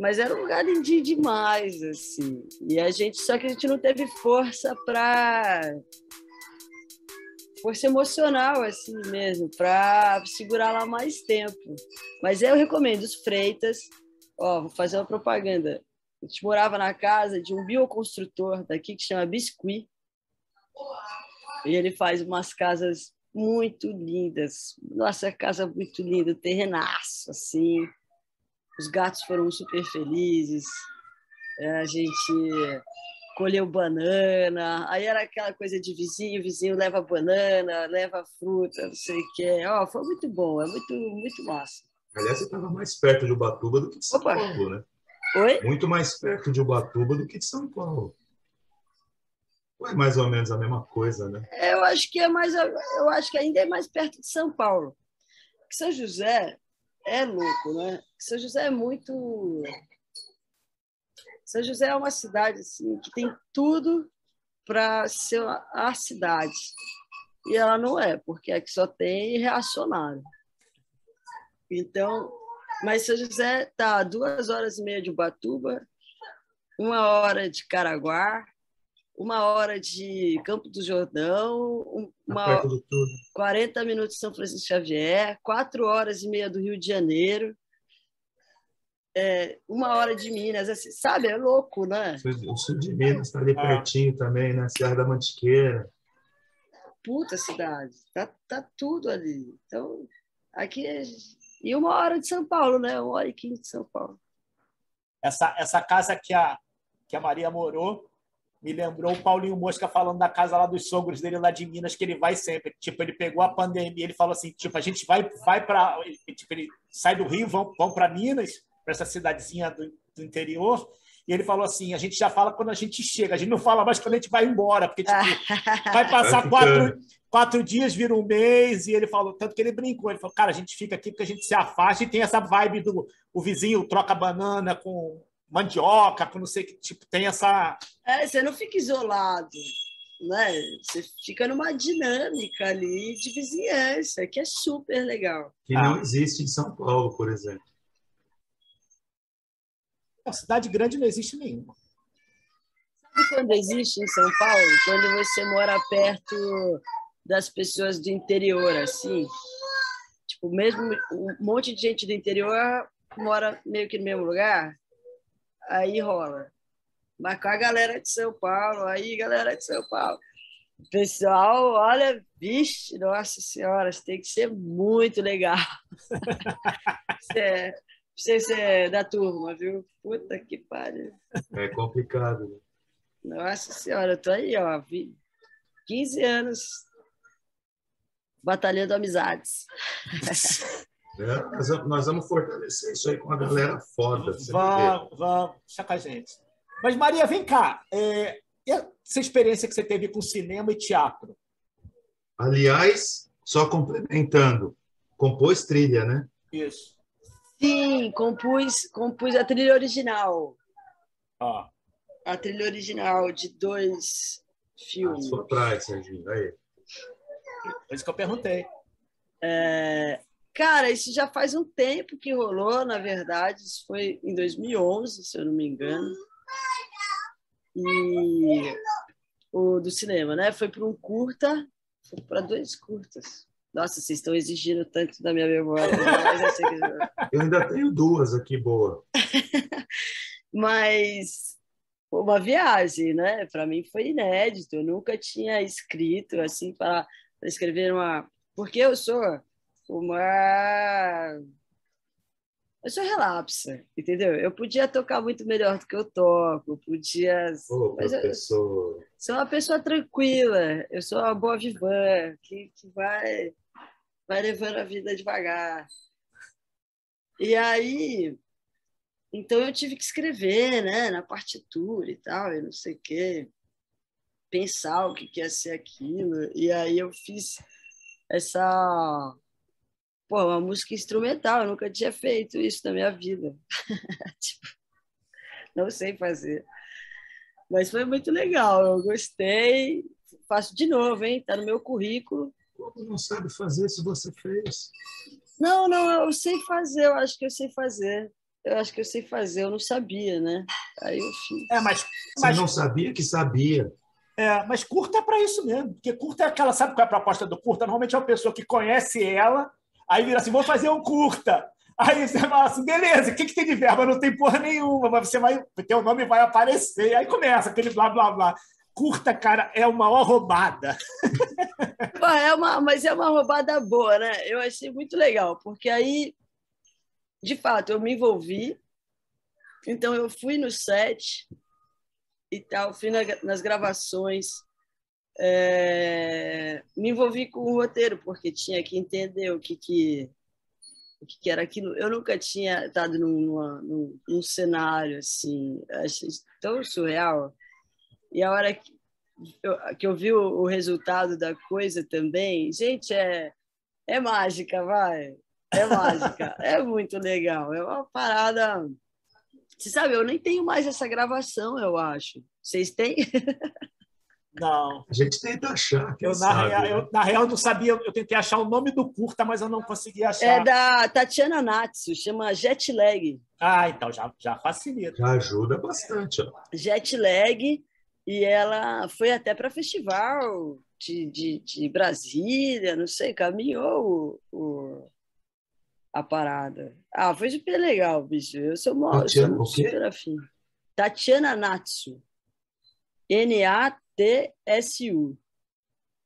mas era um lugar lindinho demais, assim. E a gente, só que a gente não teve força para força emocional assim mesmo, para segurar lá mais tempo. Mas eu recomendo os Freitas. Ó, vou fazer uma propaganda. A gente morava na casa de um bioconstrutor daqui que chama Biscuit. E ele faz umas casas muito lindas. Nossa, casa muito linda, terrenaço, assim. Os gatos foram super felizes. É, a gente colheu banana. Aí era aquela coisa de vizinho, vizinho leva banana, leva fruta, não sei o que. Ó, foi muito bom, é muito, muito massa. Aliás, você estava mais perto de Ubatuba do que de São Opa. Paulo, né? Oi? Muito mais perto de Ubatuba do que de São Paulo. é mais ou menos a mesma coisa, né? É, eu acho que é mais, eu acho que ainda é mais perto de São Paulo. São José é louco, né? São José é muito são José é uma cidade assim, que tem tudo para ser a cidade. E ela não é, porque é que só tem reacionário. Então, mas São José está duas horas e meia de Ubatuba, uma hora de Caraguá, uma hora de Campo do Jordão, uma, 40 minutos de São Francisco Xavier, quatro horas e meia do Rio de Janeiro, é, uma hora de Minas, assim, sabe? É louco, né? O sul de Minas está ali ah. pertinho também, né? Serra da Mantiqueira. Puta cidade, tá, tá tudo ali. Então, aqui é... E uma hora de São Paulo, né? Uma hora e quinze de São Paulo. Essa, essa casa que a, que a Maria morou me lembrou o Paulinho Mosca falando da casa lá dos sogros dele lá de Minas, que ele vai sempre. Tipo, ele pegou a pandemia, ele falou assim, tipo, a gente vai, vai para... Tipo, ele sai do Rio, vão, vão para Minas para essa cidadezinha do, do, interior. E ele falou assim: a gente já fala quando a gente chega, a gente não fala mais quando a gente vai embora, porque tipo, vai passar quatro, quatro dias, vira um mês. E ele falou, tanto que ele brincou: ele falou, cara, a gente fica aqui porque a gente se afasta e tem essa vibe do o vizinho troca banana com mandioca, com não sei que, tipo, tem essa. É, você não fica isolado. Né? Você fica numa dinâmica ali de vizinhança, que é super legal. Que não ah. existe em São Paulo, por exemplo. A cidade grande não existe nenhuma. Sabe quando existe em São Paulo? Quando você mora perto das pessoas do interior, assim. Tipo, mesmo um monte de gente do interior mora meio que no mesmo lugar, aí rola. Mas com a galera de São Paulo, aí galera de São Paulo. Pessoal, olha, vixe, nossa senhora, tem que ser muito legal. é, sei se é da turma, viu? Puta que pariu. É complicado. Né? Nossa Senhora, eu tô aí, ó, 15 anos batalhando amizades. É, nós, nós, vamos fortalecer isso aí com a galera foda. Vamos, vamos, deixa com a gente. Mas, Maria, vem cá. É, essa experiência que você teve com cinema e teatro? Aliás, só complementando, compôs trilha, né? Isso. Sim, compus, compus a trilha original. Ah. A trilha original de dois filmes. Só traz, Serginho. Aí. Por isso que eu perguntei. É, cara, isso já faz um tempo que rolou, na verdade. Isso foi em 2011, se eu não me engano. E o do cinema, né? Foi para um curta, foi para dois curtas. Nossa, vocês estão exigindo tanto da minha memória. Né? Eu ainda tenho duas aqui boa. Mas uma viagem, né? Para mim foi inédito. Eu nunca tinha escrito assim para escrever uma, porque eu sou uma eu sou relapsa, entendeu? Eu podia tocar muito melhor do que eu toco, podia. Oh, mas eu sou uma pessoa tranquila, eu sou uma boa vivã, que, que vai, vai levando a vida devagar. E aí, então eu tive que escrever, né, na partitura e tal, e não sei o quê, pensar o que, que ia ser aquilo. E aí eu fiz essa pô, uma música instrumental, eu nunca tinha feito isso na minha vida. tipo, não sei fazer. Mas foi muito legal, eu gostei. Faço de novo, hein? Tá no meu currículo. Como não sabe fazer se você fez? Não, não, eu sei fazer, eu acho que eu sei fazer. eu acho que eu sei fazer, eu não sabia, né? Aí eu fiz. É, mas, mas Você não sabia que sabia. É, mas curta é para isso mesmo, porque curta é aquela, sabe qual é a proposta do curta? Normalmente é uma pessoa que conhece ela, aí vira assim, vou fazer um curta. Aí você fala assim, beleza, o que, que tem de verba? Não tem porra nenhuma, mas você vai, teu nome vai aparecer. Aí começa aquele blá blá blá. Curta, cara, é uma roubada. é uma, mas é uma roubada boa, né? Eu achei muito legal, porque aí, de fato, eu me envolvi. Então eu fui no set e tal, fui na, nas gravações. É, me envolvi com o roteiro, porque tinha que entender o que, que o que era aquilo. Eu nunca tinha estado numa, num, num cenário assim, achei tão surreal. E a hora que eu, que eu vi o, o resultado da coisa também, gente, é, é mágica, vai. É mágica. é muito legal. É uma parada. Você sabe, eu nem tenho mais essa gravação, eu acho. Vocês têm? Não. A gente tenta achar. Eu na, real, né? eu, na real, não sabia, eu tentei achar o nome do curta, mas eu não consegui achar. É da Tatiana Natsu, chama Jet Lag. Ah, então já, já facilita. Já ajuda bastante. Ó. Jet Lag, e ela foi até para festival de, de, de, Brasília, não sei, caminhou o, o, a parada. Ah, foi super legal, bicho. Eu sou, mó, Tatiana, sou super afim. Tatiana Natsu. N-A TSU.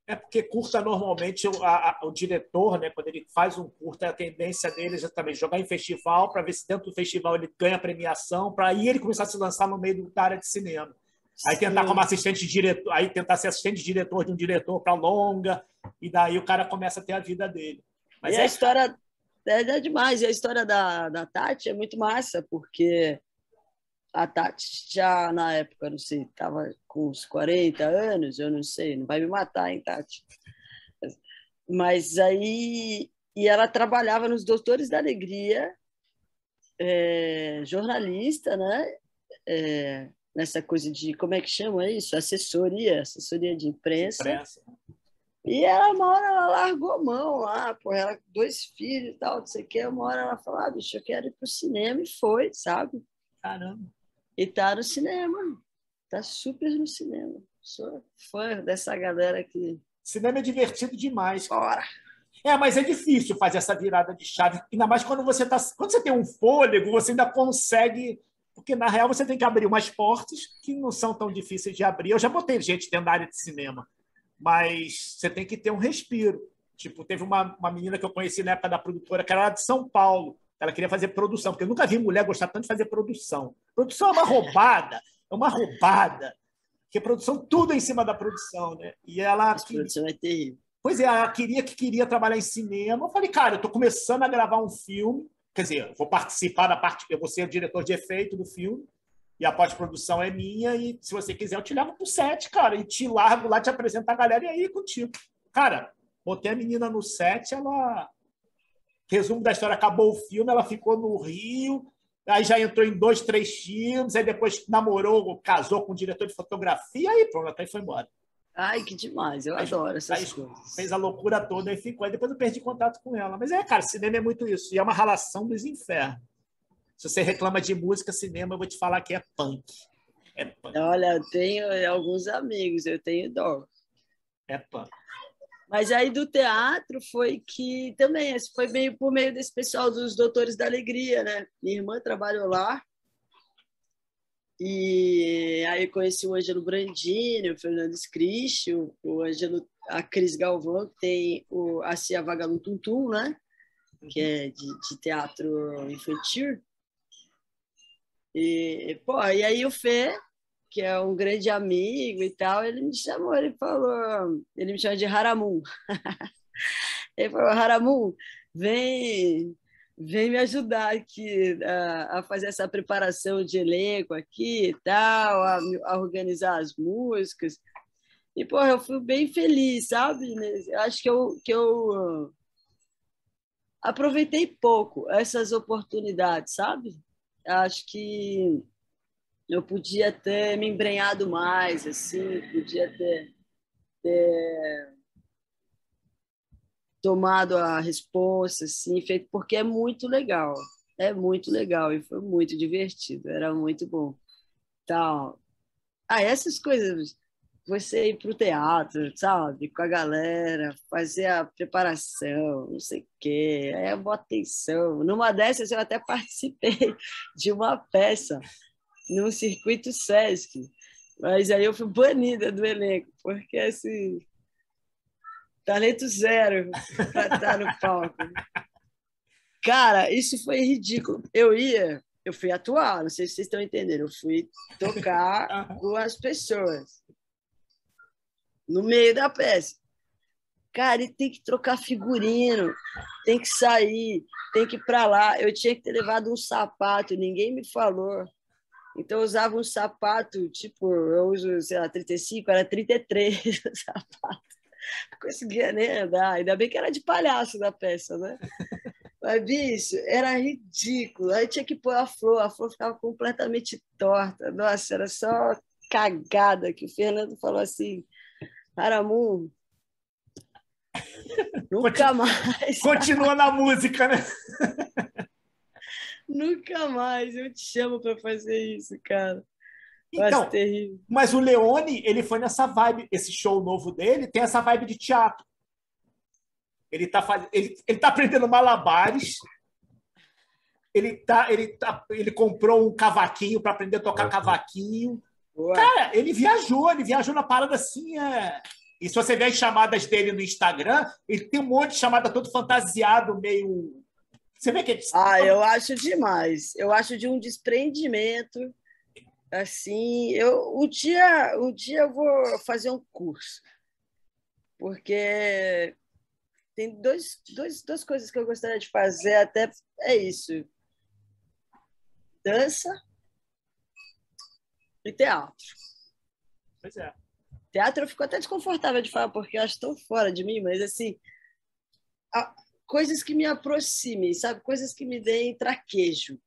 É porque curta normalmente o, a, o diretor, né, quando ele faz um curta, a tendência dele é exatamente jogar em festival para ver se dentro do festival ele ganha premiação, para aí ele começar a se lançar no meio da área de cinema. Aí tentar Sim. como assistente diretor, aí tentar ser assistente diretor de um diretor para longa, e daí o cara começa a ter a vida dele. Mas e é... a história é, é demais, e a história da, da Tati é muito massa, porque a Tati já na época, não sei, estava com uns 40 anos, eu não sei, não vai me matar, hein, Tati? Mas aí. E ela trabalhava nos Doutores da Alegria, é, jornalista, né? É, nessa coisa de. Como é que chama isso? Assessoria, assessoria de imprensa. imprensa. E ela, uma hora, ela largou a mão lá, pô, ela dois filhos e tal, não sei o quê. Uma hora ela falou: ah, bicho, eu quero ir pro cinema, e foi, sabe? Caramba. E tá no cinema. Tá super no cinema. Sou fã dessa galera aqui. Cinema é divertido demais. Bora! É, mas é difícil fazer essa virada de chave, ainda mais quando você tá, quando você tem um fôlego, você ainda consegue, porque na real você tem que abrir umas portas que não são tão difíceis de abrir. Eu já botei gente dentro da área de cinema, mas você tem que ter um respiro. Tipo, teve uma, uma menina que eu conheci na época da produtora, que era de São Paulo. Ela queria fazer produção, porque eu nunca vi mulher gostar tanto de fazer produção. Produção é uma roubada, é uma roubada. Porque produção, tudo é em cima da produção, né? E ela. A produção é terrível. Pois é, ela queria que queria trabalhar em cinema. Eu falei, cara, eu estou começando a gravar um filme. Quer dizer, vou participar da parte. Eu vou ser o diretor de efeito do filme. E a pós-produção é minha. E se você quiser, eu te levo pro set, cara. E te largo lá, te apresentar a galera e aí contigo. Cara, botei a menina no set, ela Resumo da história: acabou o filme, ela ficou no Rio, aí já entrou em dois, três filmes, aí depois namorou, casou com o diretor de fotografia, aí pronto, aí foi embora. Ai, que demais, eu aí, adoro essas aí, coisas. Fez a loucura toda e ficou. Aí depois eu perdi contato com ela. Mas é, cara, cinema é muito isso. E é uma relação dos infernos. Se você reclama de música, cinema, eu vou te falar que é punk. É punk. Olha, eu tenho alguns amigos, eu tenho dó. É punk. Mas aí do teatro foi que também foi meio por meio desse pessoal dos Doutores da Alegria, né? Minha irmã trabalhou lá. E aí conheci o Ângelo Brandini, o Fernando Scristi, o Ângelo, a Cris Galvão, que tem o, a Cia Vagalume Tuntum, né? Que é de, de teatro infantil. E, pô, e aí o Fê que é um grande amigo e tal, ele me chamou, ele falou, ele me chama de Haramun. ele falou, Haramun, vem, vem me ajudar aqui a, a, fazer essa preparação de elenco aqui e tal, a, a organizar as músicas. E, porra, eu fui bem feliz, sabe? Eu acho que eu, que eu aproveitei pouco essas oportunidades, sabe? Acho que eu podia ter me embrenhado mais, assim, podia ter, ter tomado a resposta, assim, feito, porque é muito legal. é muito legal e foi muito divertido, era muito bom. Então, ah, essas coisas, você ir para o teatro, sabe, com a galera, fazer a preparação, não sei o quê, eu boto atenção. Numa dessas, eu até participei de uma peça num circuito Sesc, mas aí eu fui banida do elenco, porque assim, talento zero para estar no palco. Cara, isso foi ridículo. Eu ia, eu fui atuar, não sei se vocês estão entendendo, eu fui tocar com as pessoas no meio da peça. Cara, ele tem que trocar figurino, tem que sair, tem que ir para lá. Eu tinha que ter levado um sapato, ninguém me falou. Então eu usava um sapato, tipo, eu uso, sei lá, 35, era 33 o sapato. Não conseguia nem andar. Ainda bem que era de palhaço da peça, né? Mas, bicho, era ridículo. Aí tinha que pôr a flor, a flor ficava completamente torta. Nossa, era só cagada que o Fernando falou assim: Aramu, nunca mais. Continua na música, né? nunca mais eu te chamo para fazer isso, cara. Então, mas o Leone, ele foi nessa vibe, esse show novo dele tem essa vibe de teatro. Ele faz... ele, ele tá aprendendo malabares. Ele, tá, ele, tá, ele comprou um cavaquinho para aprender a tocar cavaquinho. Boa. Cara, ele viajou, ele viajou na parada assim. É... E se você ver as chamadas dele no Instagram, ele tem um monte de chamada todo fantasiado, meio. Você vê que é... Ah, eu acho demais. Eu acho de um desprendimento. Assim, eu um dia, um dia eu vou fazer um curso. Porque tem dois, dois, duas coisas que eu gostaria de fazer, até é isso: dança e teatro. Pois é. Teatro eu fico até desconfortável de falar, porque eu acho tão fora de mim, mas assim, coisas que me aproximem, sabe? Coisas que me deem traquejo.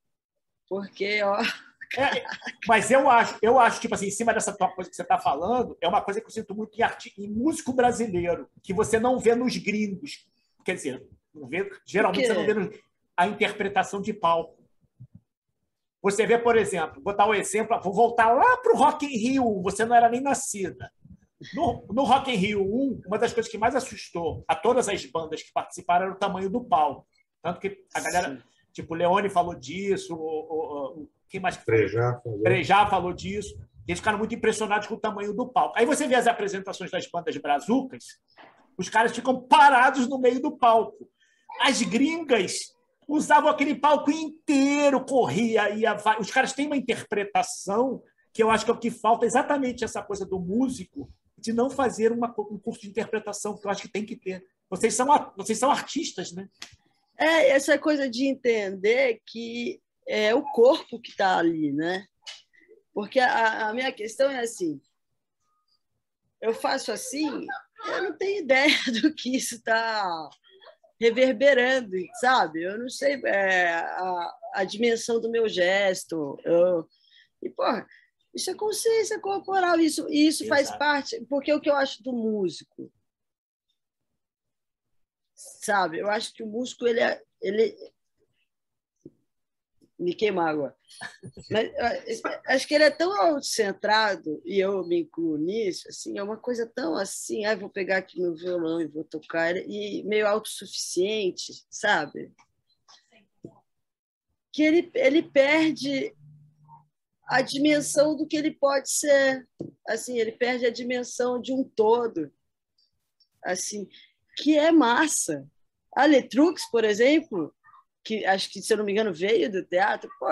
Porque, ó. É, mas eu acho, eu acho, tipo assim, em cima dessa tua coisa que você está falando, é uma coisa que eu sinto muito em, arti em músico brasileiro, que você não vê nos gringos. Quer dizer, não vê, geralmente você não vê no, a interpretação de palco. Você vê, por exemplo, vou dar um exemplo, vou voltar lá para o Rock in Rio, você não era nem nascida. No, no Rock in Rio 1, uma das coisas que mais assustou a todas as bandas que participaram era o tamanho do palco. Tanto que a galera, Sim. tipo, o Leone falou disso, o, o, o quem mais? Frejá falou. Frejá falou disso. Eles ficaram muito impressionados com o tamanho do palco. Aí você vê as apresentações das bandas brazucas, os caras ficam parados no meio do palco. As gringas usavam aquele palco inteiro, corria, ia, os caras têm uma interpretação que eu acho que é o que falta exatamente essa coisa do músico de não fazer uma, um curso de interpretação que eu acho que tem que ter. Vocês são vocês são artistas, né? É essa coisa de entender que é o corpo que está ali, né? Porque a, a, minha questão é assim: eu faço assim, eu não tenho ideia do que isso está reverberando, sabe? Eu não sei é, a, a, dimensão do meu gesto. Eu, e, porra, isso é consciência corporal, isso, isso faz parte, porque o que eu acho do músico, sabe? Eu acho que o músico ele é, ele, me queimar agora. Mas acho que ele é tão autocentrado, e eu me incluo nisso, assim, é uma coisa tão assim, ah, vou pegar aqui meu violão e vou tocar, e meio autossuficiente, sabe? Que ele, ele perde a dimensão do que ele pode ser. Assim, ele perde a dimensão de um todo. Assim, que é massa. A Letrux, por exemplo, que acho que, se eu não me engano, veio do teatro, pô,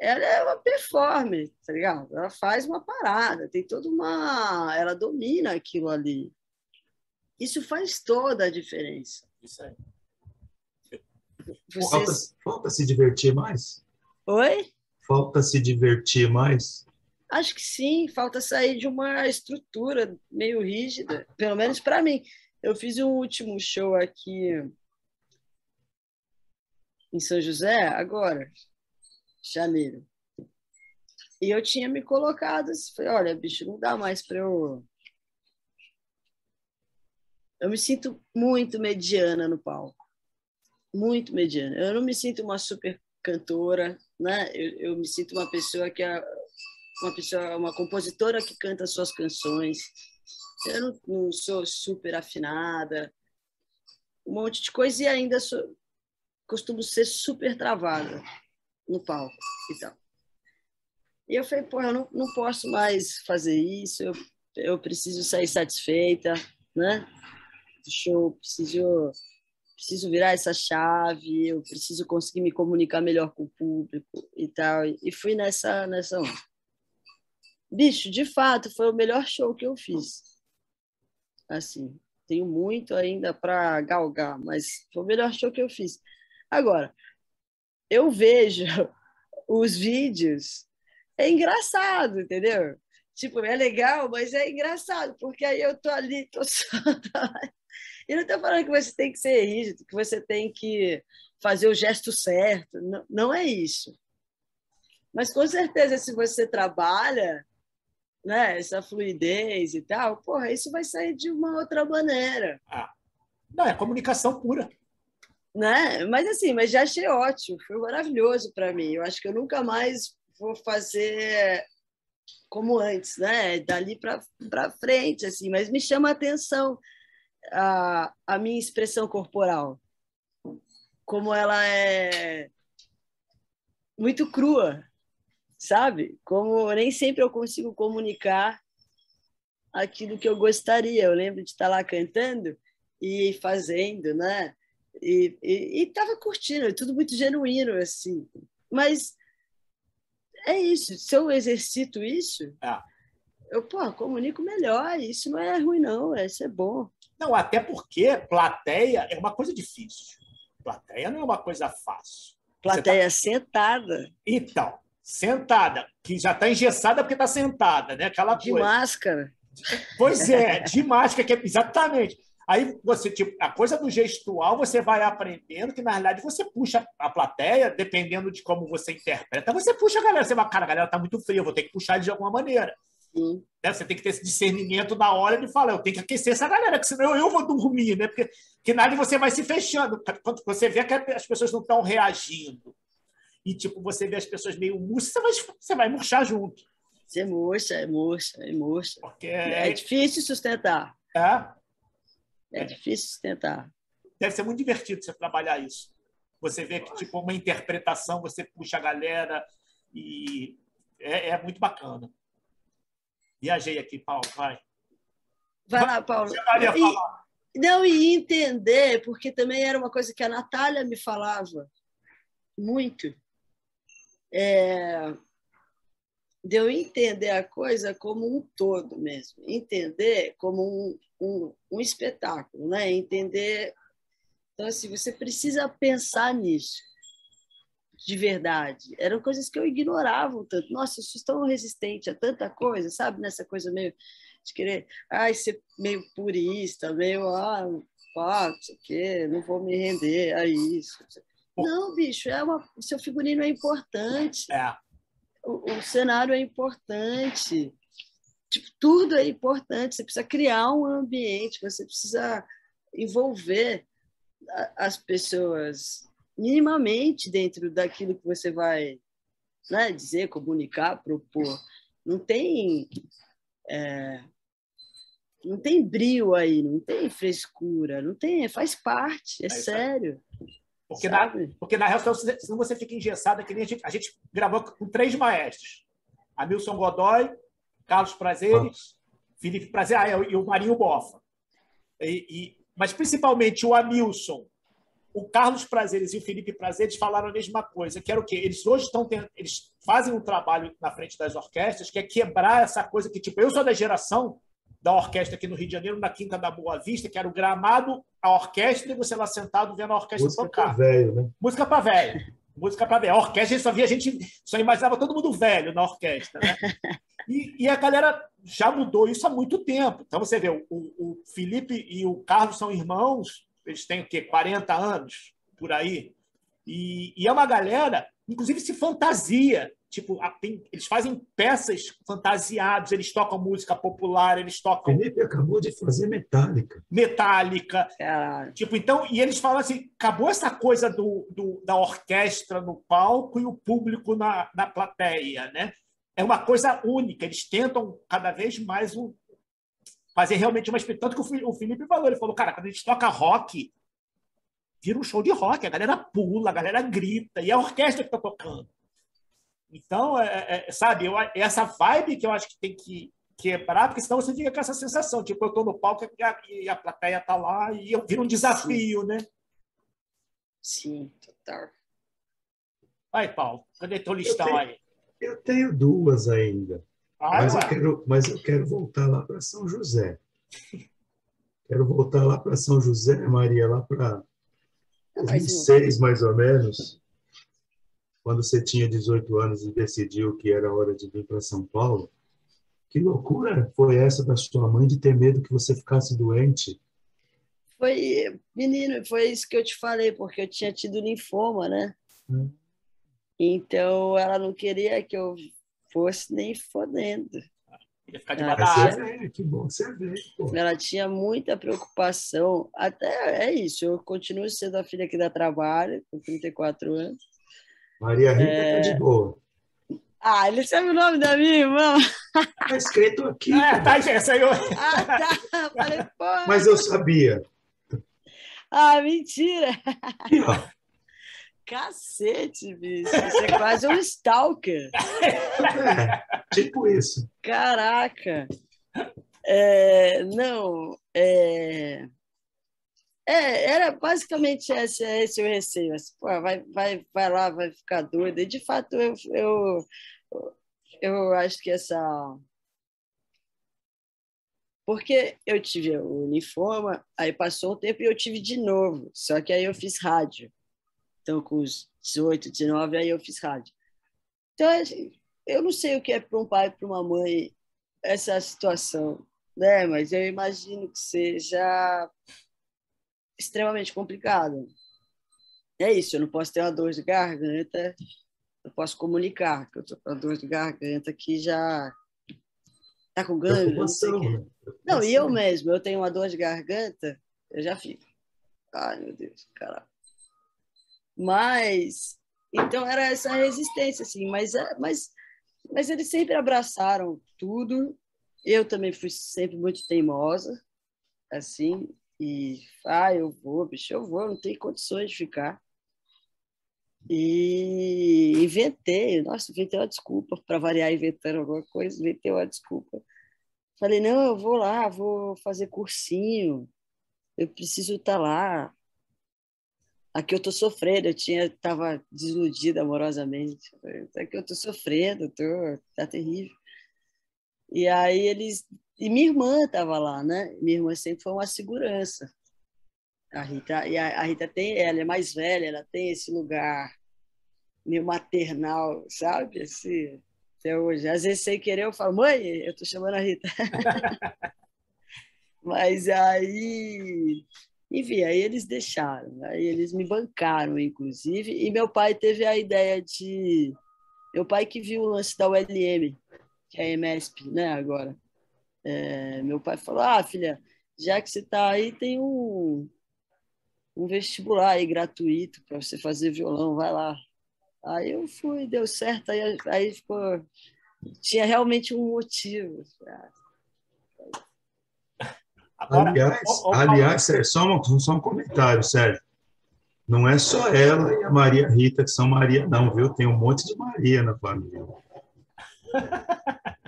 ela é uma performance, tá ligado? Ela faz uma parada, tem toda uma. Ela domina aquilo ali. Isso faz toda a diferença. Isso aí. Vocês... Falta, falta se divertir mais? Oi? Falta se divertir mais? Acho que sim, falta sair de uma estrutura meio rígida, pelo menos para mim. Eu fiz um último show aqui em São José, agora, janeiro. E eu tinha me colocado assim, falei, olha, bicho, não dá mais para eu. Eu me sinto muito mediana no palco. muito mediana. Eu não me sinto uma super cantora, né? Eu, eu me sinto uma pessoa que é uma pessoa, uma compositora que canta suas canções. Eu não, não sou super afinada, um monte de coisa e ainda sou, costumo ser super travada no palco e tal. E eu falei, pô, eu não, não posso mais fazer isso, eu, eu preciso sair satisfeita, né? Do show, preciso preciso virar essa chave, eu preciso conseguir me comunicar melhor com o público e tal. E fui nessa nessa onda. Bicho, de fato, foi o melhor show que eu fiz. Assim, tenho muito ainda para galgar, mas foi o melhor show que eu fiz. Agora, eu vejo os vídeos, é engraçado, entendeu? Tipo, é legal, mas é engraçado, porque aí eu tô ali, tô só e não estou falando que você tem que ser rígido, que você tem que fazer o gesto certo. Não, não é isso. Mas com certeza, se você trabalha né, essa fluidez e tal, porra, isso vai sair de uma outra maneira. Ah. Não, é comunicação pura. Né? Mas assim, mas já achei ótimo, foi maravilhoso para mim. Eu acho que eu nunca mais vou fazer como antes, né? Dali para frente, assim, mas me chama a atenção a, a minha expressão corporal, como ela é muito crua, sabe? Como nem sempre eu consigo comunicar aquilo que eu gostaria. Eu lembro de estar lá cantando e fazendo, né? E estava curtindo, é tudo muito genuíno, assim. Mas é isso, se eu exercito isso, é. eu pô, comunico melhor. Isso não é ruim, não, isso é bom. Não, até porque plateia é uma coisa difícil. Plateia não é uma coisa fácil. Plateia tá... sentada. Então, sentada, que já está engessada porque está sentada, né? Aquela de coisa. máscara. Pois é, de máscara, que é exatamente. Aí você, tipo, a coisa do gestual, você vai aprendendo que, na realidade, você puxa a plateia, dependendo de como você interpreta, você puxa a galera. Você vai, cara, a galera tá muito fria, vou ter que puxar de alguma maneira. Né? Você tem que ter esse discernimento na hora de falar, eu tenho que aquecer essa galera, porque senão eu vou dormir, né? Porque que nada você vai se fechando. Quando você vê que as pessoas não estão reagindo e tipo você vê as pessoas meio murchas, você vai, você vai murchar junto. Você murcha, é murcha, é murcha. Porque é, é difícil sustentar. É? É difícil sustentar. Deve ser muito divertido você trabalhar isso. Você vê que, tipo, uma interpretação, você puxa a galera e é, é muito bacana. Viajei aqui, Paulo, vai. Vai lá, Paulo. E, não, e entender, porque também era uma coisa que a Natália me falava muito, é, de eu entender a coisa como um todo mesmo, entender como um, um, um espetáculo, né? entender. Então, assim, você precisa pensar nisso de verdade. Eram coisas que eu ignorava um tanto. Nossa, eu sou tão resistente a tanta coisa, sabe? Nessa coisa meio de querer ai, ser meio purista, meio, ah, pá, não sei o quê, não vou me render a isso. Não, bicho, é uma, o seu figurino é importante. É. O, o cenário é importante. Tipo, tudo é importante. Você precisa criar um ambiente, você precisa envolver as pessoas minimamente dentro daquilo que você vai né, dizer, comunicar, propor. Não tem é, não tem brilho aí, não tem frescura, não tem, faz parte, é, é sério. Porque na, porque na real, senão você fica engessado, que nem a gente, a gente gravou com três maestros. Amilson Godoy, Carlos Prazeres. Felipe Prazer ah, e o Marinho Bofa. E, e, mas principalmente o Amilson o Carlos Prazeres e o Felipe Prazeres falaram a mesma coisa, que era o quê? Eles hoje estão tendo, eles fazem um trabalho na frente das orquestras que é quebrar essa coisa que, tipo, eu sou da geração da orquestra aqui no Rio de Janeiro, na Quinta da Boa Vista, que era o gramado, a orquestra e você lá sentado vendo a orquestra Música tocar. Música para velho, né? Música para velho. Música para velho. A orquestra, a gente só via gente, só imaginava todo mundo velho na orquestra, né? E, e, a galera já mudou isso há muito tempo. Então você vê, o, o Felipe e o Carlos são irmãos, eles têm o quê? 40 anos por aí. E, e é uma galera, inclusive, se fantasia tipo, tem, eles fazem peças fantasiadas, eles tocam música popular, eles tocam. Felipe acabou de fazer metálica. Metálica. Caralho. Tipo, então, e eles falam assim: acabou essa coisa do, do, da orquestra no palco e o público na, na plateia, né? É uma coisa única. Eles tentam cada vez mais um, fazer realmente uma experiência. Tanto que o Felipe falou, ele falou, cara, quando a gente toca rock, vira um show de rock, a galera pula, a galera grita, e é a orquestra que está tocando. Então, é, é, é, sabe, eu, é essa vibe que eu acho que tem que quebrar, porque senão você fica com essa sensação, tipo, eu estou no palco e a, e a plateia está lá e eu viro um desafio, Sim. né? Sim, total. Aí, Paulo, cadê teu listão tenho, aí? Eu tenho duas ainda. Ah, mas, eu quero, mas eu quero voltar lá para São José. Quero voltar lá para São José, Maria, lá para 2006, mais ou menos, quando você tinha 18 anos e decidiu que era hora de vir para São Paulo. Que loucura foi essa da sua mãe de ter medo que você ficasse doente? Foi, menino, foi isso que eu te falei, porque eu tinha tido linfoma, né? Hum. Então ela não queria que eu fosse nem fodendo. Ia ficar de Ah, badalho. É, que bom que você veio. Ela tinha muita preocupação. Até é isso, eu continuo sendo a filha que dá trabalho, com 34 anos. Maria Rita É. tá de boa. Ah, ele sabe o nome da minha irmã? Tá escrito aqui. É, pô. tá, essa aí eu... Ah, tá. Falei. Mas eu sabia. Ah, mentira. Aqui, ó. Cacete, bicho. Você é quase um stalker. É, tipo isso. Caraca! É, não, é, é, era basicamente esse, esse o receio. Assim, vai, vai, vai lá, vai ficar doida. E, de fato, eu, eu, eu acho que essa. Porque eu tive o linfoma, aí passou um tempo e eu tive de novo. Só que aí eu fiz rádio. Então, com os 18, 19, aí eu fiz rádio. Então, assim, eu não sei o que é para um pai e para uma mãe essa situação, né? Mas eu imagino que seja extremamente complicado. É isso, eu não posso ter uma dor de garganta, eu posso comunicar que eu estou com a dor de garganta que já tá com ganho, não sei né? Não, e eu mesmo, eu tenho uma dor de garganta, eu já fico. Ai, meu Deus, caralho. Mas, então era essa resistência, assim, mas, é- mas, mas eles sempre abraçaram tudo. Eu também fui sempre muito teimosa, assim, e, ah, eu vou, bicho, eu vou, não tenho condições de ficar. E inventei, nossa, inventei uma desculpa, para variar inventando alguma coisa, inventei uma desculpa. Falei, não, eu vou lá, vou fazer cursinho, eu preciso estar lá. Aqui eu estou sofrendo, eu tinha estava desiludida amorosamente. Aqui eu estou sofrendo, tô, tá terrível. E aí eles. E minha irmã estava lá, né? Minha irmã sempre foi uma segurança. A Rita, e a, a Rita tem, ela é mais velha, ela tem esse lugar meio maternal, sabe? Assim, até hoje. Às vezes, sem querer, eu falo, mãe, eu tô chamando a Rita. Mas aí, enfim, aí eles deixaram, aí eles me bancaram, inclusive, e meu pai teve a ideia de. Meu pai que viu o lance da ULM, que é a EMESP, né, agora. É, meu pai falou: Ah, filha, já que você está aí, tem um, um vestibular aí gratuito para você fazer violão, vai lá. Aí eu fui, deu certo, aí, aí ficou. Tinha realmente um motivo. Agora, Aliás, aliás Sérgio, só, um, só um comentário, Sérgio. Não é só ela e a Maria Rita que são Maria, não, viu? Tem um monte de Maria na família.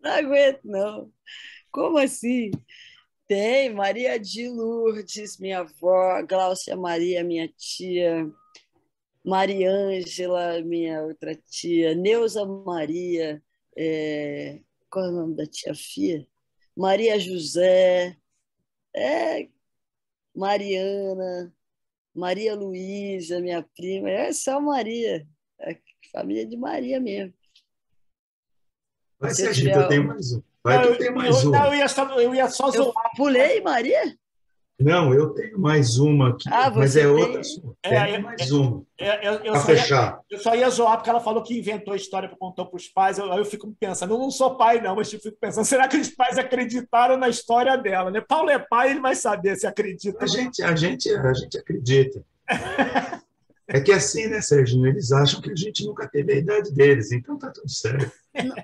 Não aguento, não. Como assim? Tem Maria de Lourdes, minha avó, Gláucia Maria, minha tia, Mariângela, minha outra tia, Neuza Maria, é... qual é o nome da tia Fia? Maria José, é... Mariana, Maria Luísa, minha prima, é só Maria, é família de Maria mesmo. Vai, Se Sérgio, tiver- eu tenho mais um. Vai eu, eu tenho mais eu- um. não, eu ia só, eu ia só zoar. pulei Maria? Não, eu tenho mais uma aqui, Ah, mas você é tem? outra. É, Tem é, mais uma, É, eu, eu só ia, fechar. eu só ia zoar porque ela falou que inventou a história para contar para os pais. Eu, aí eu fico pensando, eu não sou pai, não, mas eu fico pensando, será que os pais acreditaram na história dela? Né? Paulo é pai, ele vai saber se acredita. A gente, a gente, a gente acredita. É que assim, né, Sérgio? Eles acham que a gente nunca teve a idade deles, então tá tudo certo.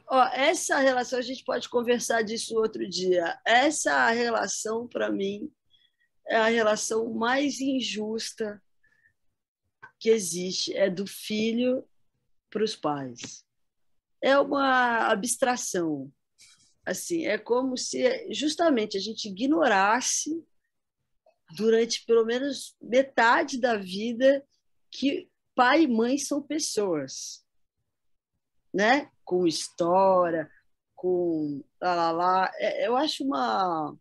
Ó, essa relação, a gente pode conversar disso outro dia. Essa relação, para mim, é a relação mais injusta que existe. É do filho para os pais. É uma abstração. Assim, é como se justamente a gente ignorasse durante pelo menos metade da vida que pai e mãe são pessoas, né? Com história, com lá, lá, lá. É, Eu acho uma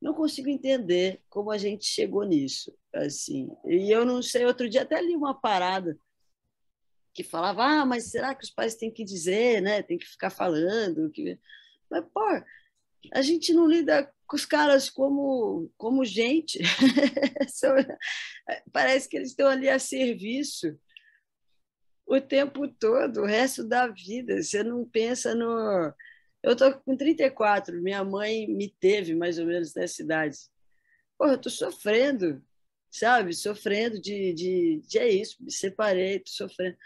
não consigo entender como a gente chegou nisso, assim. E eu não sei, outro dia até li uma parada que falava: "Ah, mas será que os pais têm que dizer, né? Tem que ficar falando que Mas pô, a gente não lida com os caras como como gente. Parece que eles estão ali a serviço o tempo todo, o resto da vida. Você não pensa no. Eu tô com 34, minha mãe me teve mais ou menos nessa idade. Porra, eu tô sofrendo, sabe? Sofrendo de, de, de é isso, me separei, tô sofrendo.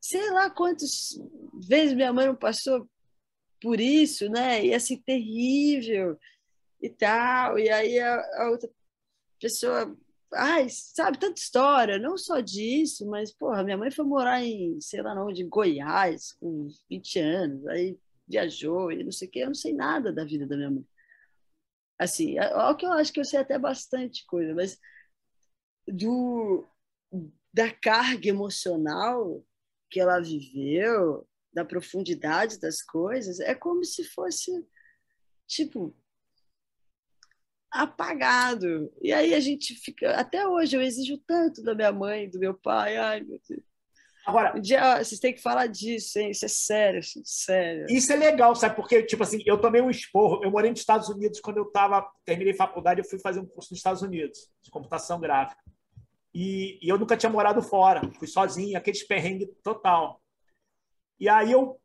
Sei lá quantas vezes minha mãe não passou por isso, né? E assim, terrível e tal. E aí a, a outra pessoa ai, sabe, tanta história, não só disso, mas, porra, minha mãe foi morar em, sei lá onde, em Goiás, com 20 anos, aí viajou e não sei o quê, eu não sei nada da vida da minha mãe. Assim, ó, que eu acho que eu sei até bastante coisa, mas do, da carga emocional que ela viveu, da profundidade das coisas, é como se fosse, tipo, apagado. E aí a gente fica. Até hoje eu exijo tanto da minha mãe, do meu pai. Ai, meu Deus. Agora, Um dia, vocês têm que falar disso, hein? Isso é sério, isso é sério. Isso é legal, sabe? Porque, tipo assim, eu tomei um esporro. Eu morei nos Estados Unidos quando eu tava, terminei faculdade, eu fui fazer um curso nos Estados Unidos, de computação gráfica. E, e eu nunca tinha morado fora, fui sozinho, aqueles perrengues total. E aí eu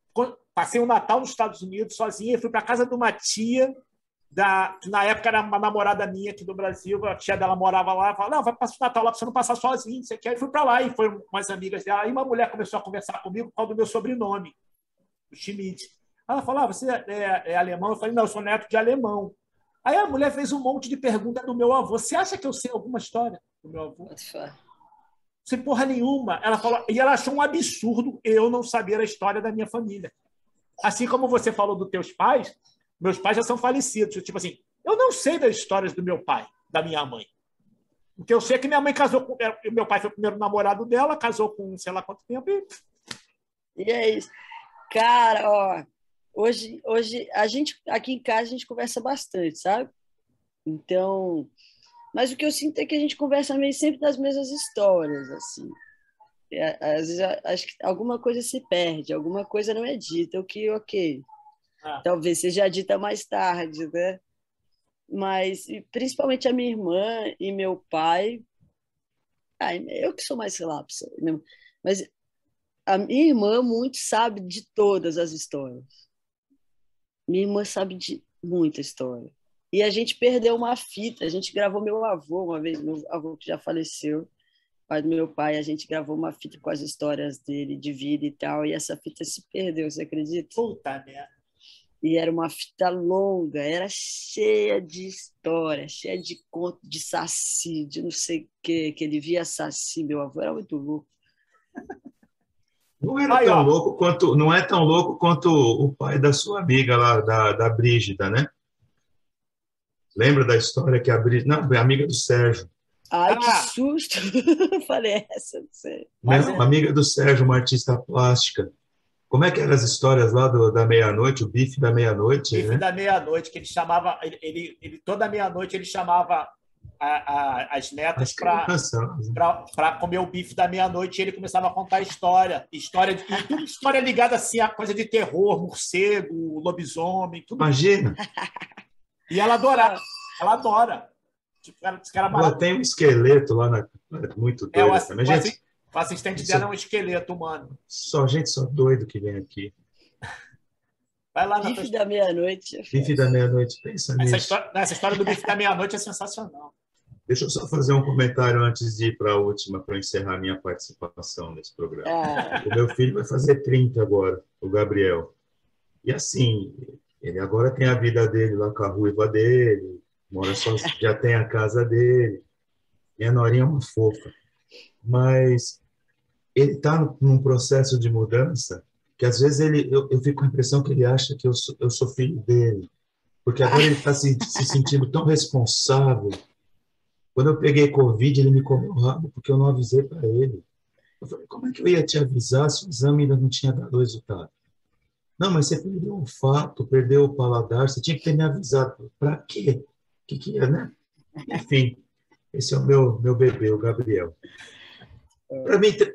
passei o Natal nos Estados Unidos sozinho, e fui para casa de uma tia, da, na época era uma namorada minha aqui do Brasil, a tia dela morava lá, falou, não, vai passar o Natal lá para você não passar sozinho, você quer? E fui para lá, e foram umas amigas dela. Aí uma mulher começou a conversar comigo por causa do meu sobrenome o Schmidt. Ela falou: ah, você é, é alemão? Eu falei: não, eu sou neto de alemão. Aí a mulher fez um monte de perguntas do meu avô. Você acha que eu sei alguma história do meu avô? Sem porra nenhuma. Ela falou, e ela achou um absurdo eu não saber a história da minha família. Assim como você falou dos teus pais, meus pais já são falecidos. Tipo assim, eu não sei das histórias do meu pai, da minha mãe. O que eu sei é que minha mãe casou com. é, Meu pai foi o primeiro namorado dela, casou com sei lá quanto tempo e E é isso. Cara, ó, hoje, hoje a gente aqui em casa a gente conversa bastante, sabe? Então, mas o que eu sinto é que a gente conversa meio sempre das mesmas histórias, assim. É, Às vezes acho que alguma coisa se perde, alguma coisa não é dita, o que, ok. Ah. Talvez seja dita mais tarde, né? Mas principalmente a minha irmã e meu pai. Ah, eu que sou mais relapsa, né? mas a minha irmã muito sabe de todas as histórias. Minha irmã sabe de muita história. E a gente perdeu uma fita. A gente gravou meu avô uma vez, meu avô que já faleceu, pai do meu pai. A gente gravou uma fita com as histórias dele de vida e tal. E essa fita se perdeu, você acredita? puta merda. E era uma fita longa, era cheia de história, cheia de conto de saci, de não sei o quê, que ele via saci. Meu avô era muito louco. Não era Aí, tão ó. louco quanto, não é tão louco quanto o pai da sua amiga lá, da, da Brígida, né? Lembra da história que a Brígida, não, é amiga do Sérgio. Ai, que Ah! susto! Falei essa, não sei. Mas Não, é- amiga do Sérgio, uma artista plástica. Como é que eram as histórias lá do- da meia-noite, o bife da meia-noite, bife né? da meia-noite, que ele chamava, ele, ele, toda meia-noite ele chamava a- a- as netas As para comer o bife da meia-noite e ele começava a contar história. História de, tudo história ligada assim a coisa de terror, morcego, lobisomem, tudo. Imagina, E ela adora, ela adora. Tipo, Pô, tem um esqueleto lá na. é Muito É, doido. o gente, o assistente dela é um esqueleto humano. só gente só doido que vem aqui. Vai lá na Bife da meia-noite. Bife da meia-noite, pensa essa nisso. história, essa história do bife da meia-noite é sensacional. Deixa eu só fazer um comentário antes de ir para a última, para encerrar minha participação nesse programa. Ah, O meu filho vai fazer 30 agora, o Gabriel. E assim, ele agora tem a vida dele lá com a ruiva dele, mora só, já tem a casa dele. Minha norinha é uma fofa. Mas ele está num processo de mudança que às vezes ele, eu, eu fico com a impressão que ele acha que eu sou, eu sou filho dele. Porque agora ele está se, se sentindo tão responsável. Quando eu peguei Covid, ele me comeu rabo porque eu não avisei para ele. Eu falei, como é que eu ia te avisar se o exame ainda não tinha dado resultado? Não, mas você perdeu o olfato, perdeu o paladar, você tinha que ter me avisado. Para quê? O que, que é, né? Enfim, esse é o meu, meu bebê, o Gabriel.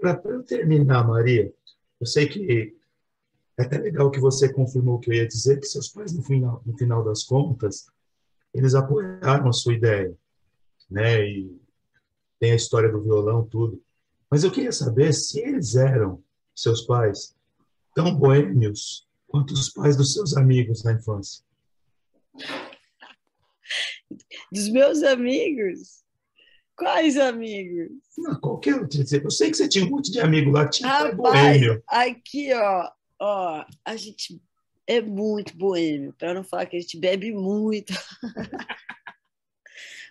Para terminar, Maria, eu sei que é até legal que você confirmou o que eu ia dizer, que seus pais, no final, no final das contas, eles apoiaram a sua ideia, né? E tem a história do violão, tudo. Mas eu queria saber se eles eram, seus pais, tão boêmios quanto os pais dos seus amigos na infância. dos meus amigos. Quais amigos? Não, qualquer outro. Eu sei que você tinha um monte de amigo lá, tinha Rapaz, boêmio. aqui, ó, ó, a gente é muito boêmio, para não falar que a gente bebe muito.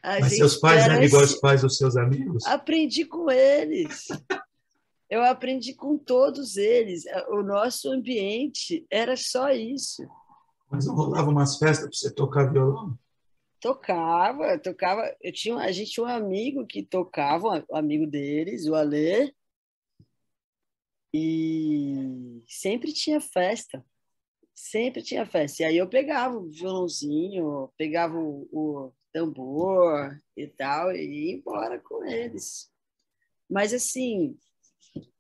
Mas seus pais era eram igual esse- os pais dos seus amigos? Aprendi com eles. Eu aprendi com todos eles. O nosso ambiente era só isso. Mas não rolava umas festas para você tocar violão? Tocava, tocava. Eu tinha, a gente tinha um amigo que tocava, um amigo deles, o Alê, e sempre tinha festa. Sempre tinha festa. E aí eu pegava o violãozinho, pegava o, o tambor e tal, e ia embora com eles. Mas assim,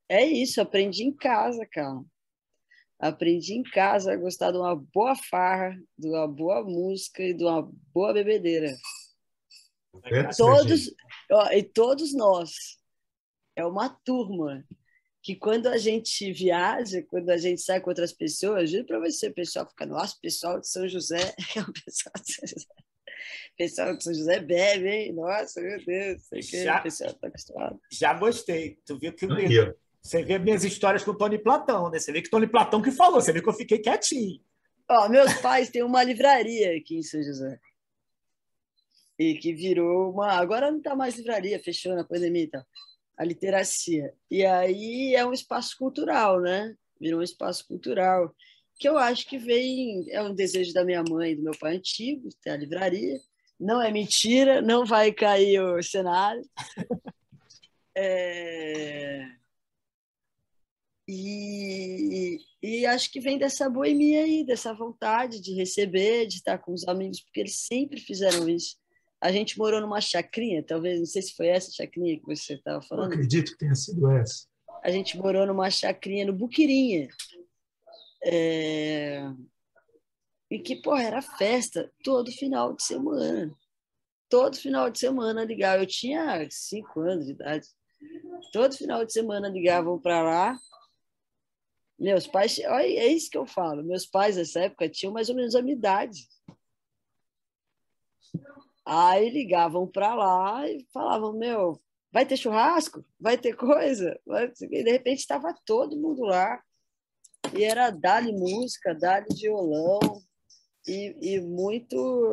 é isso, aprendi em casa, cara. Aprendi em casa a gostar de uma boa farra, de uma boa música e de uma boa bebedeira. É, Todos, Serginho? ó, e todos nós. É uma turma que quando a gente viaja, quando a gente sai com outras pessoas, juro para você, o pessoal fica, nossa, o pessoal de São José, é o pessoal de São José. O pessoal de São José bebe, hein? Nossa, meu Deus, sei que Já- o pessoal está acostumado. Já gostei. Tu viu que o. Você vê minhas histórias com o Tony Platão, né? Você vê que o Tony Platão que falou, você vê que eu fiquei quietinho. Ó, meus pais têm uma livraria aqui em São José. E que virou uma. Agora não está mais livraria, fechou na pandemia e. A literacia. E aí é um espaço cultural, né? Virou um espaço cultural. Que eu acho que vem. É um desejo da minha mãe e do meu pai antigo, ter a livraria. Não é mentira, não vai cair o cenário. É... E, e acho que vem dessa boemia aí, dessa vontade de receber, de estar com os amigos, porque eles sempre fizeram isso. A gente morou numa chacrinha, talvez, não sei se foi essa chacrinha que você estava Eu falando. acredito que tenha sido essa. A gente morou numa chacrinha no Buquirinha. É... E que, porra, era festa todo final de semana. Todo final de semana ligava. Eu tinha cinco anos de idade. Todo final de semana ligavam para lá. Meus pais, olha, é isso que eu falo. Meus pais nessa época tinham mais ou menos a minha idade. Aí ligavam para lá e falavam: Meu, vai ter churrasco? Vai ter coisa? Vai... E de repente estava todo mundo lá. E era dali música, dali violão e, e muito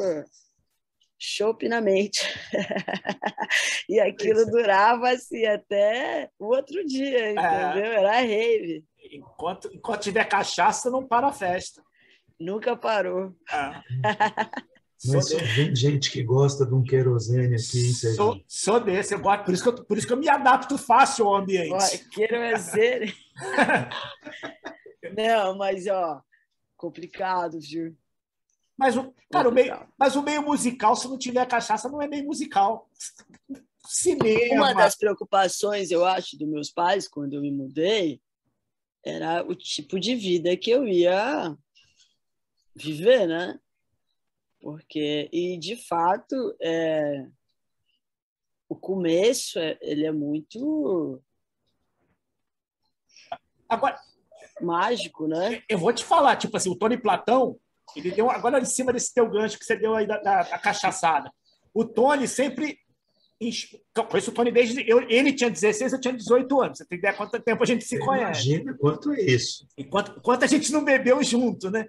chopp na mente. e aquilo durava assim até o outro dia, entendeu? Era rave. Enquanto, enquanto tiver cachaça, não para a festa. Nunca parou. É. Mas só vem gente que gosta de um querosene aqui, hein, Sou, sou desse, eu gosto, por isso, que eu, por isso que eu me adapto fácil ao ambiente. Querosene. Não, mas ó, complicado, viu? Mas o, cara, o meio, mas o meio musical, se não tiver cachaça, não é meio musical. Cinema. Uma das preocupações, eu acho, dos meus pais quando eu me mudei era o tipo de vida que eu ia viver, né? Porque, e de fato, é, o começo, é, ele é muito. Agora. Mágico, né? Eu vou te falar, tipo assim, o Tony Platão, ele deu. Agora, em cima desse teu gancho que você deu aí da, da, da cachaçada. O Tony sempre Conheço o Tony desde. Eu, ele tinha 16, eu tinha 18 anos. Você tem ideia quanto tempo a gente se conhece? Imagina quanto é isso. E quanto, quanto a gente não bebeu junto, né?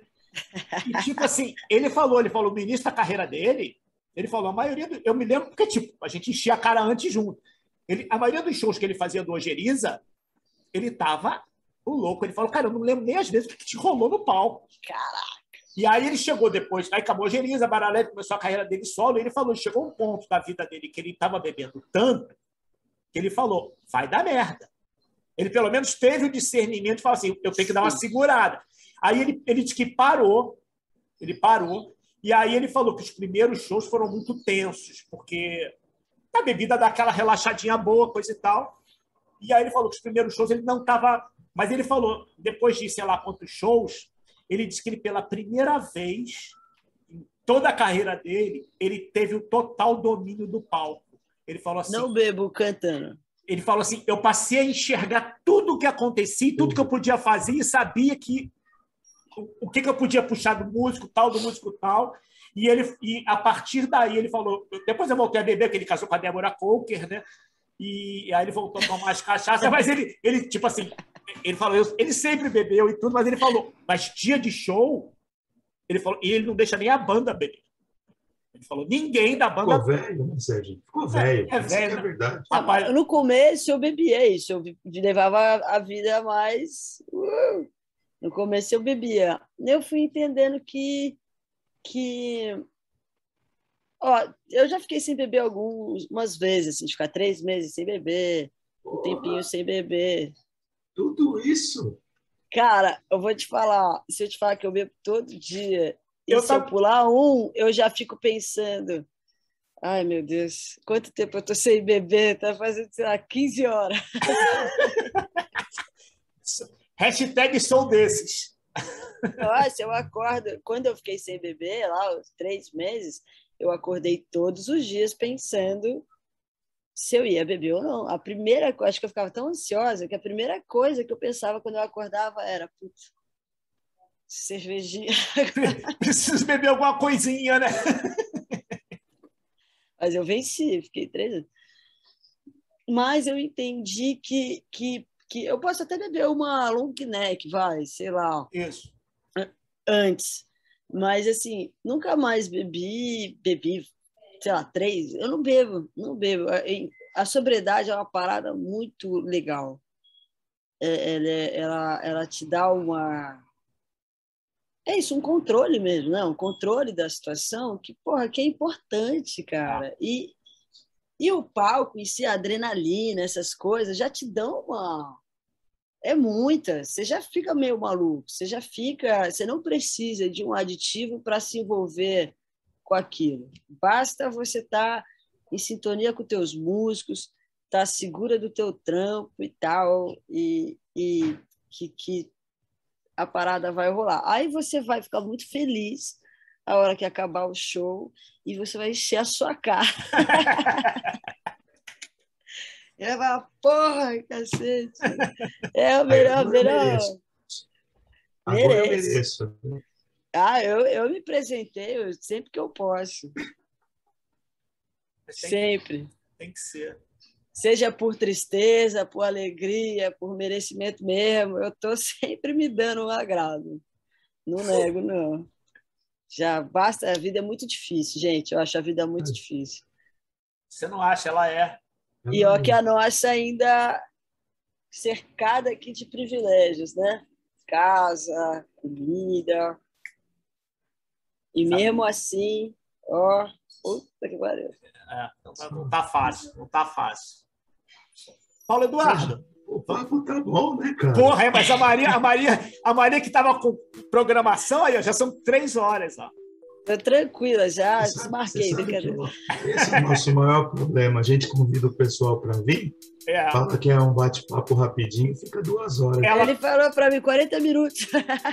E, tipo assim, ele falou, ele falou, o início da carreira dele, ele falou, a maioria. Do, eu me lembro, porque, tipo, a gente enchia a cara antes junto. Ele, a maioria dos shows que ele fazia do Ojeriza, ele tava o louco. Ele falou, cara, eu não lembro nem às vezes o que te rolou no palco. Caraca. E aí ele chegou depois, aí acabou a Geriza, Baralete começou a carreira dele solo, e ele falou, chegou um ponto da vida dele que ele estava bebendo tanto, que ele falou, vai dar merda. Ele pelo menos teve o discernimento e falou assim, eu tenho que dar uma segurada. Aí ele, ele disse que parou, ele parou, e aí ele falou que os primeiros shows foram muito tensos, porque a bebida dá aquela relaxadinha boa, coisa e tal. E aí ele falou que os primeiros shows ele não estava... Mas ele falou, depois de sei lá quantos shows, ele disse que ele, pela primeira vez em toda a carreira dele, ele teve o total domínio do palco. Ele falou assim: Não bebo cantando. Ele falou assim: eu passei a enxergar tudo o que acontecia, tudo que eu podia fazer e sabia que o, que, que eu podia puxar do músico tal, do músico tal. E ele e a partir daí ele falou. Depois eu voltei a beber, porque ele casou com a Débora Coker, né? E, e aí ele voltou a tomar as cachaças, mas ele, ele tipo assim, ele falou, ele sempre bebeu e tudo, mas ele falou, mas dia de show, ele falou, e ele não deixa nem a banda beber. Ele falou, ninguém da banda. Ficou velho, né, Sérgio? Ficou velho. É, é velho. É verdade. Rapaz, no começo eu bebia isso, eu levava a vida mais. Uh, no começo eu bebia. Eu fui entendendo que. que ó, eu já fiquei sem beber algumas vezes, assim, de ficar três meses sem beber, um tempinho sem beber. Tudo isso? Cara, eu vou te falar, se eu te falar que eu bebo todo dia, e eu se tá... eu pular um, eu já fico pensando, ai meu Deus, quanto tempo eu tô sem beber? Tá fazendo, sei lá, 15 horas. Hashtag sou desses. Nossa, eu acordo, quando eu fiquei sem beber, lá, os três meses, eu acordei todos os dias pensando se eu ia beber ou não. A primeira coisa, acho que eu ficava tão ansiosa que a primeira coisa que eu pensava quando eu acordava era, putz, cervejinha. Preciso beber alguma coisinha, né? Mas eu venci, fiquei três anos. Mas eu entendi que, que, que eu posso até beber uma long neck, vai, sei lá. Isso. Antes. Mas, assim, nunca mais bebi, bebi sei lá, três, eu não bebo, não bebo. A sobriedade é uma parada muito legal. É, ela, é, ela, ela te dá uma. É isso, um controle mesmo, né? Um controle da situação que, porra, que é importante, cara. E, e o palco em si, a adrenalina, essas coisas, já te dão uma. É muita. Você já fica meio maluco. Você já fica. Você não precisa de um aditivo para se envolver com aquilo. Basta você estar tá em sintonia com teus músicos, estar tá segura do teu trampo e tal, e, e que, que a parada vai rolar. Aí você vai ficar muito feliz a hora que acabar o show e você vai encher a sua cara. e vai falar, porra, cacete. É o melhor, melhor. Agora eu mereço. Ah, eu, eu me apresentei sempre que eu posso. sempre. tem que ser. Seja por tristeza, por alegria, por merecimento mesmo, eu estou sempre me dando um agrado. Não nego, não. Já basta, a vida é muito difícil, gente. Eu acho a vida muito difícil. Você não acha? Ela é. E ó, que a nossa ainda cercada aqui de privilégios, né? Casa, comida, e mesmo assim, ó, puta que pariu. É, não, tá, fácil, não tá fácil. Paulo Eduardo. O papo tá bom, né, cara? Porra, é, mas a Maria, a Maria, a Maria que tava com programação aí, ó, já são três horas, ó. Tô tranquila, já você desmarquei. Sabe, esse é o nosso maior problema. A gente convida o pessoal para vir, é. fala que é um bate-papo rapidinho, fica duas horas. Ela... Ele falou para mim 40 minutos.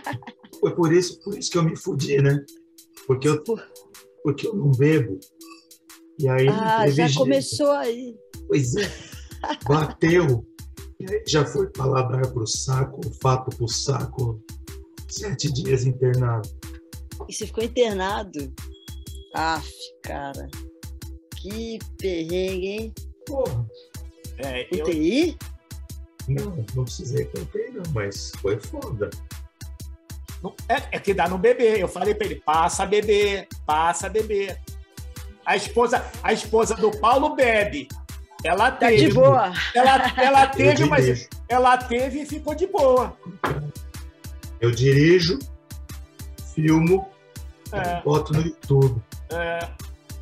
Foi por isso, por isso que eu me fudi, né? Porque eu, porque eu não bebo. E aí ah, já jeito. começou aí. Pois é. Bateu. E aí já foi paladar pro saco, fato pro saco. Sete dias internado. E você ficou internado? Aff, cara. Que perrengue, hein? Porra. É, UTI? Eu... Não, não precisei pra UTI, não, mas foi foda. É, é, que dá no bebê. Eu falei para ele, passa a beber, passa a beber. A esposa, a esposa do Paulo bebe. Ela tá teve. de boa. Ela, ela teve, mas ela teve e ficou de boa. Eu dirijo, filmo, é. boto no YouTube. É.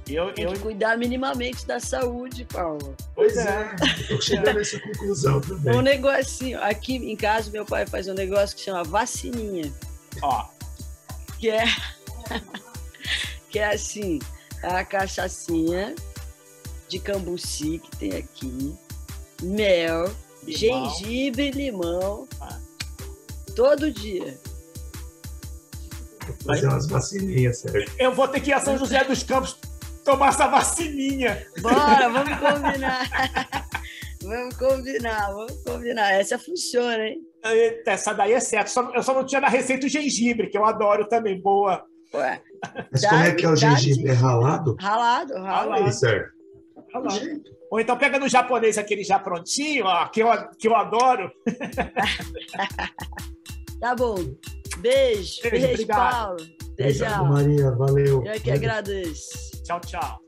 Eu, Tem eu... que cuidar minimamente da saúde, Paulo. Pois é, estou chegando a essa conclusão também. Um negocinho, aqui em casa, meu pai faz um negócio que chama vacininha. Ó. Que é, que é assim, a cachaçinha de cambuci que tem aqui, mel, limão. gengibre e limão, ah. todo dia. Vou fazer umas vacininhas, sério. Eu vou ter que ir a São José dos Campos tomar essa vacininha. Bora, vamos combinar. vamos combinar, vamos combinar. Essa funciona, hein? Essa daí é certo. Eu só não tinha na receita o gengibre, que eu adoro também. Boa. Ué. Mas como é que é o gengibre? É ralado? Ralado, ralado. ralado. Ou então pega no japonês aquele já prontinho, ó, que, eu, que eu adoro. tá bom. Beijo. Beijo, Beijo Paulo. Beijo, Maria. Valeu. Eu que agradeço. Tchau, tchau.